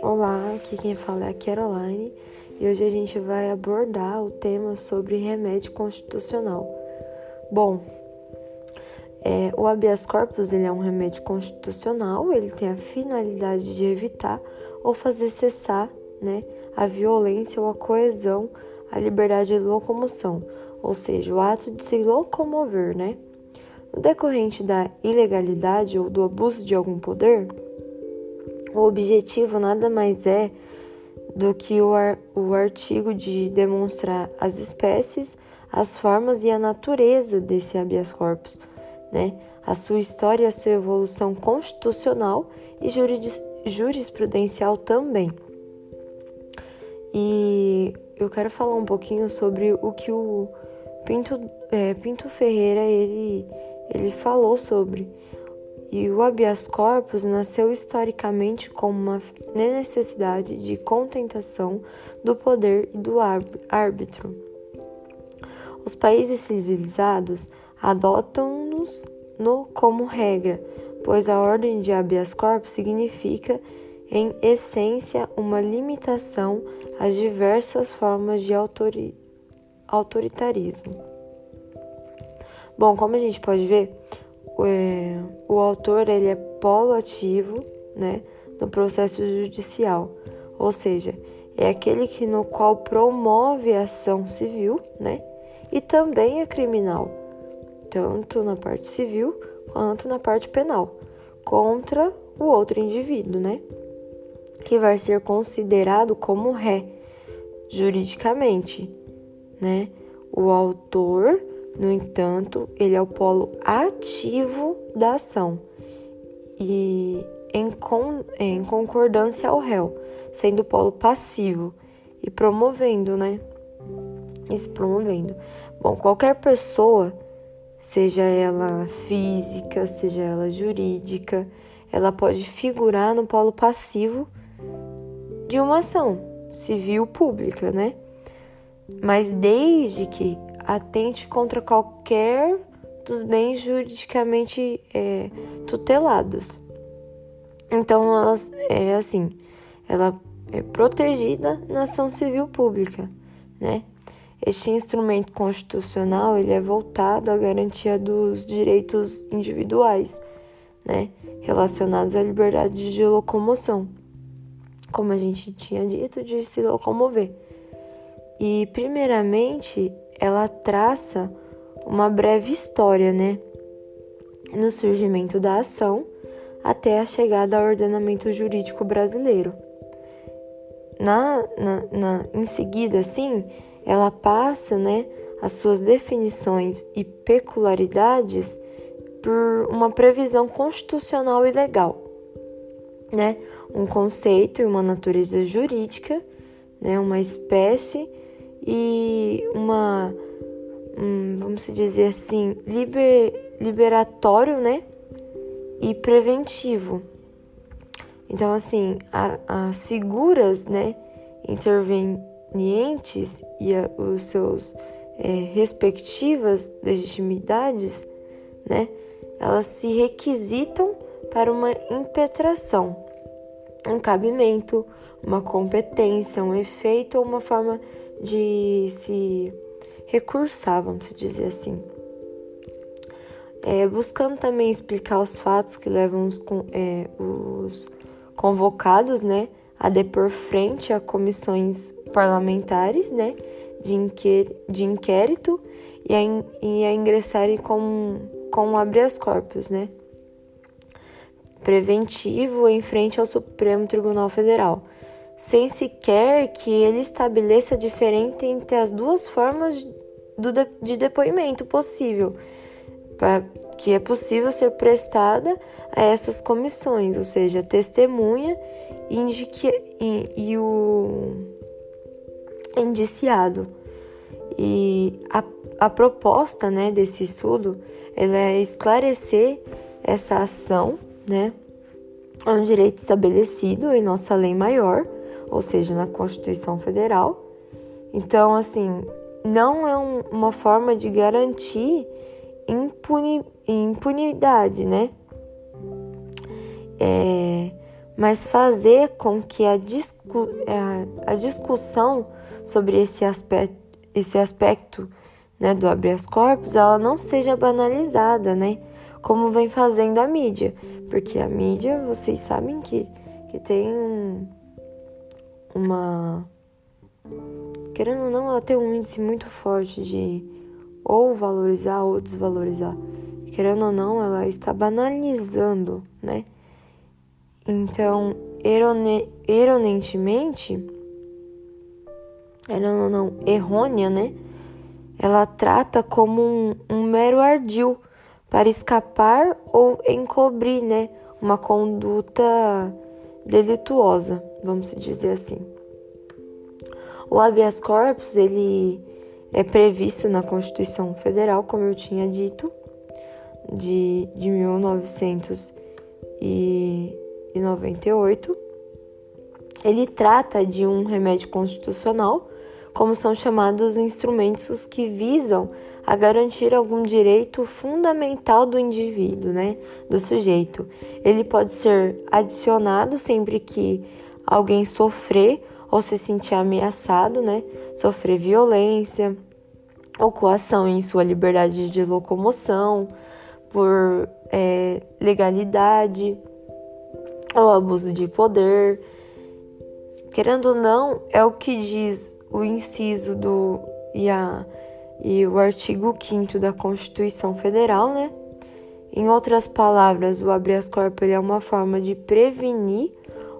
Olá, aqui quem fala é a Caroline e hoje a gente vai abordar o tema sobre remédio constitucional. Bom, é, o habeas corpus ele é um remédio constitucional, ele tem a finalidade de evitar ou fazer cessar né, a violência ou a coesão, a liberdade de locomoção, ou seja, o ato de se locomover, né? Decorrente da ilegalidade ou do abuso de algum poder, o objetivo nada mais é do que o, ar, o artigo de demonstrar as espécies, as formas e a natureza desse habeas corpus, né? a sua história e a sua evolução constitucional e jurisprudencial também. E eu quero falar um pouquinho sobre o que o Pinto, é, Pinto Ferreira ele, ele falou sobre e o habeas corpus nasceu historicamente como uma necessidade de contentação do poder e do árbitro. Os países civilizados adotam-nos no como regra, pois a ordem de habeas corpus significa, em essência, uma limitação às diversas formas de autori autoritarismo. Bom, como a gente pode ver, é, o autor ele é polo ativo né, no processo judicial, ou seja, é aquele que no qual promove a ação civil né, e também é criminal, tanto na parte civil quanto na parte penal, contra o outro indivíduo, né, que vai ser considerado como ré juridicamente, né? O autor no entanto, ele é o polo ativo da ação e em, con em concordância ao réu, sendo o polo passivo e promovendo, né? E se promovendo. Bom, qualquer pessoa, seja ela física, seja ela jurídica, ela pode figurar no polo passivo de uma ação civil pública, né? Mas desde que atente contra qualquer dos bens juridicamente é, tutelados. Então, ela é assim, ela é protegida na ação civil pública, né? Este instrumento constitucional ele é voltado à garantia dos direitos individuais, né, relacionados à liberdade de locomoção, como a gente tinha dito, de se locomover. E primeiramente ela traça uma breve história, né? No surgimento da ação até a chegada ao ordenamento jurídico brasileiro. Na, na, na, em seguida, sim, ela passa né, as suas definições e peculiaridades por uma previsão constitucional e legal, né? Um conceito e uma natureza jurídica, né? Uma espécie e uma, um, vamos dizer assim, liber, liberatório, né? E preventivo. Então, assim, a, as figuras, né, intervenientes e a, os seus é, respectivas legitimidades, né, elas se requisitam para uma impetração, um cabimento, uma competência, um efeito ou uma forma de se recursar, vamos dizer assim. É, buscando também explicar os fatos que levam os, é, os convocados né, a depor frente a comissões parlamentares né, de, inquérito, de inquérito e a, in, e a ingressarem com, com habeas corpus, né, preventivo em frente ao Supremo Tribunal Federal sem sequer que ele estabeleça a diferença entre as duas formas de depoimento possível, que é possível ser prestada a essas comissões, ou seja, testemunha e, o indiciado. E a, a proposta né, desse estudo é esclarecer essa ação, né, é um direito estabelecido em nossa lei maior ou seja, na Constituição Federal. Então, assim, não é um, uma forma de garantir impuni, impunidade, né? é, mas fazer com que a, discu a, a discussão sobre esse aspecto, esse aspecto né, do habeas corpus, ela não seja banalizada, né? Como vem fazendo a mídia. Porque a mídia, vocês sabem que, que tem um, uma. Querendo ou não, ela tem um índice muito forte de ou valorizar ou desvalorizar. Querendo ou não, ela está banalizando, né? Então, erroneamente, querendo ou não, errônea, né? Ela trata como um, um mero ardil para escapar ou encobrir, né, uma conduta delituosa, vamos dizer assim. O habeas corpus, ele é previsto na Constituição Federal, como eu tinha dito, de, de 1998. Ele trata de um remédio constitucional, como são chamados instrumentos que visam a garantir algum direito fundamental do indivíduo, né, do sujeito. Ele pode ser adicionado sempre que alguém sofrer ou se sentir ameaçado, né, sofrer violência ou coação em sua liberdade de locomoção por é, legalidade ou abuso de poder. Querendo ou não, é o que diz o inciso do e a e o artigo 5 da Constituição Federal, né? Em outras palavras, o habeas corpus é uma forma de prevenir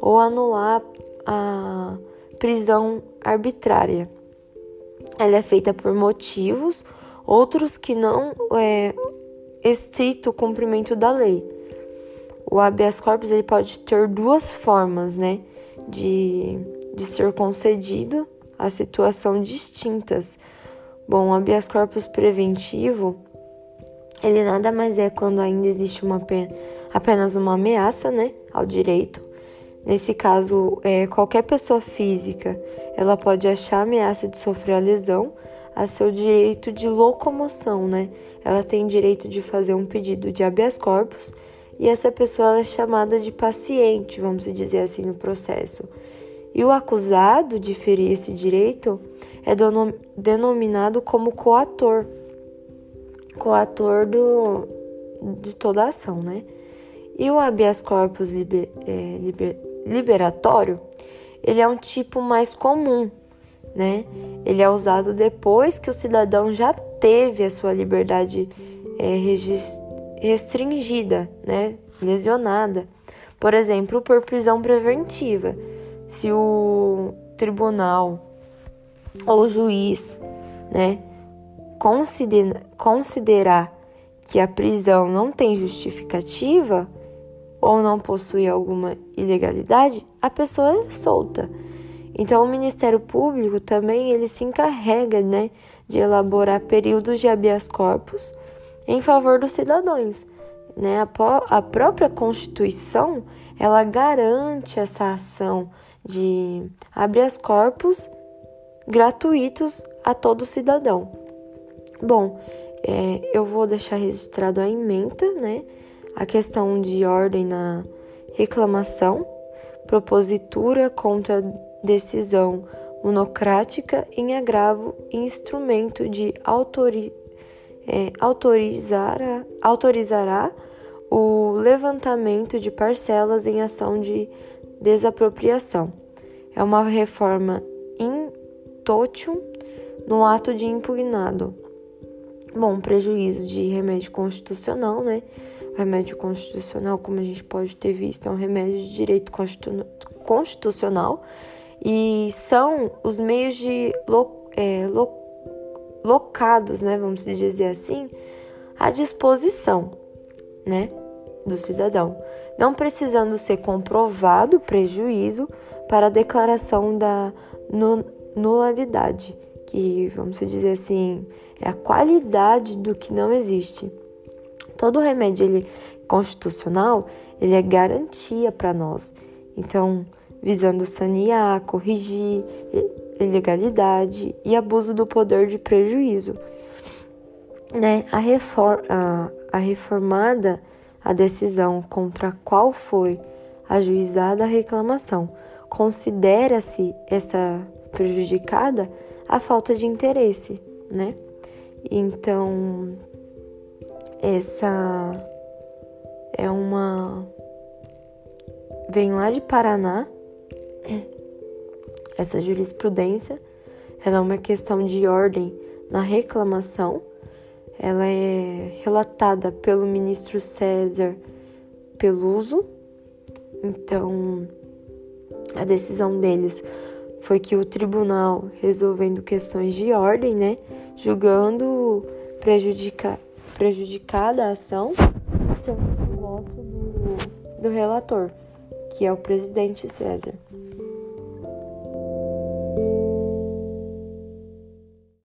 ou anular a prisão arbitrária. Ela é feita por motivos, outros que não é estrito cumprimento da lei. O habeas corpus ele pode ter duas formas, né, de, de ser concedido a situação distintas Bom, o habeas corpus preventivo, ele nada mais é quando ainda existe uma apenas uma ameaça, né, ao direito. Nesse caso, é, qualquer pessoa física, ela pode achar ameaça de sofrer a lesão a seu direito de locomoção, né? Ela tem direito de fazer um pedido de habeas corpus e essa pessoa é chamada de paciente, vamos dizer assim, no processo. E o acusado de ferir esse direito é denominado como coator, coator do, de toda a ação, né? E o habeas corpus liber, é, liber, liberatório, ele é um tipo mais comum, né? Ele é usado depois que o cidadão já teve a sua liberdade é, restringida, né? Lesionada. Por exemplo, por prisão preventiva. Se o tribunal ou o juiz, né, considera, considerar que a prisão não tem justificativa ou não possui alguma ilegalidade, a pessoa é solta. Então o Ministério Público também ele se encarrega, né, de elaborar períodos de habeas corpus em favor dos cidadãos. Né? A, a própria Constituição ela garante essa ação de habeas corpus gratuitos a todo cidadão. Bom, é, eu vou deixar registrado a ementa, né? A questão de ordem na reclamação, propositura contra decisão monocrática em agravo instrumento de autori, é, autorizar, autorizará o levantamento de parcelas em ação de desapropriação. É uma reforma in totium no ato de impugnado. Bom, prejuízo de remédio constitucional, né? Remédio constitucional, como a gente pode ter visto, é um remédio de direito constitucional e são os meios de lo, é, lo, locados, né? Vamos dizer assim, à disposição, né? Do cidadão, não precisando ser comprovado prejuízo para a declaração da nulidade, que vamos dizer assim, é a qualidade do que não existe. Todo remédio ele constitucional, ele é garantia para nós. Então, visando sanear, corrigir ilegalidade e abuso do poder de prejuízo. Né? A, reform, a, a reformada a decisão contra a qual foi ajuizada a reclamação. Considera-se essa prejudicada a falta de interesse, né? Então, essa é uma. Vem lá de Paraná, essa jurisprudência. Ela é uma questão de ordem na reclamação. Ela é relatada pelo ministro César Peluso. Então, a decisão deles foi que o tribunal, resolvendo questões de ordem, né, julgando prejudica, prejudicada a ação, então, o voto do, do relator, que é o presidente César.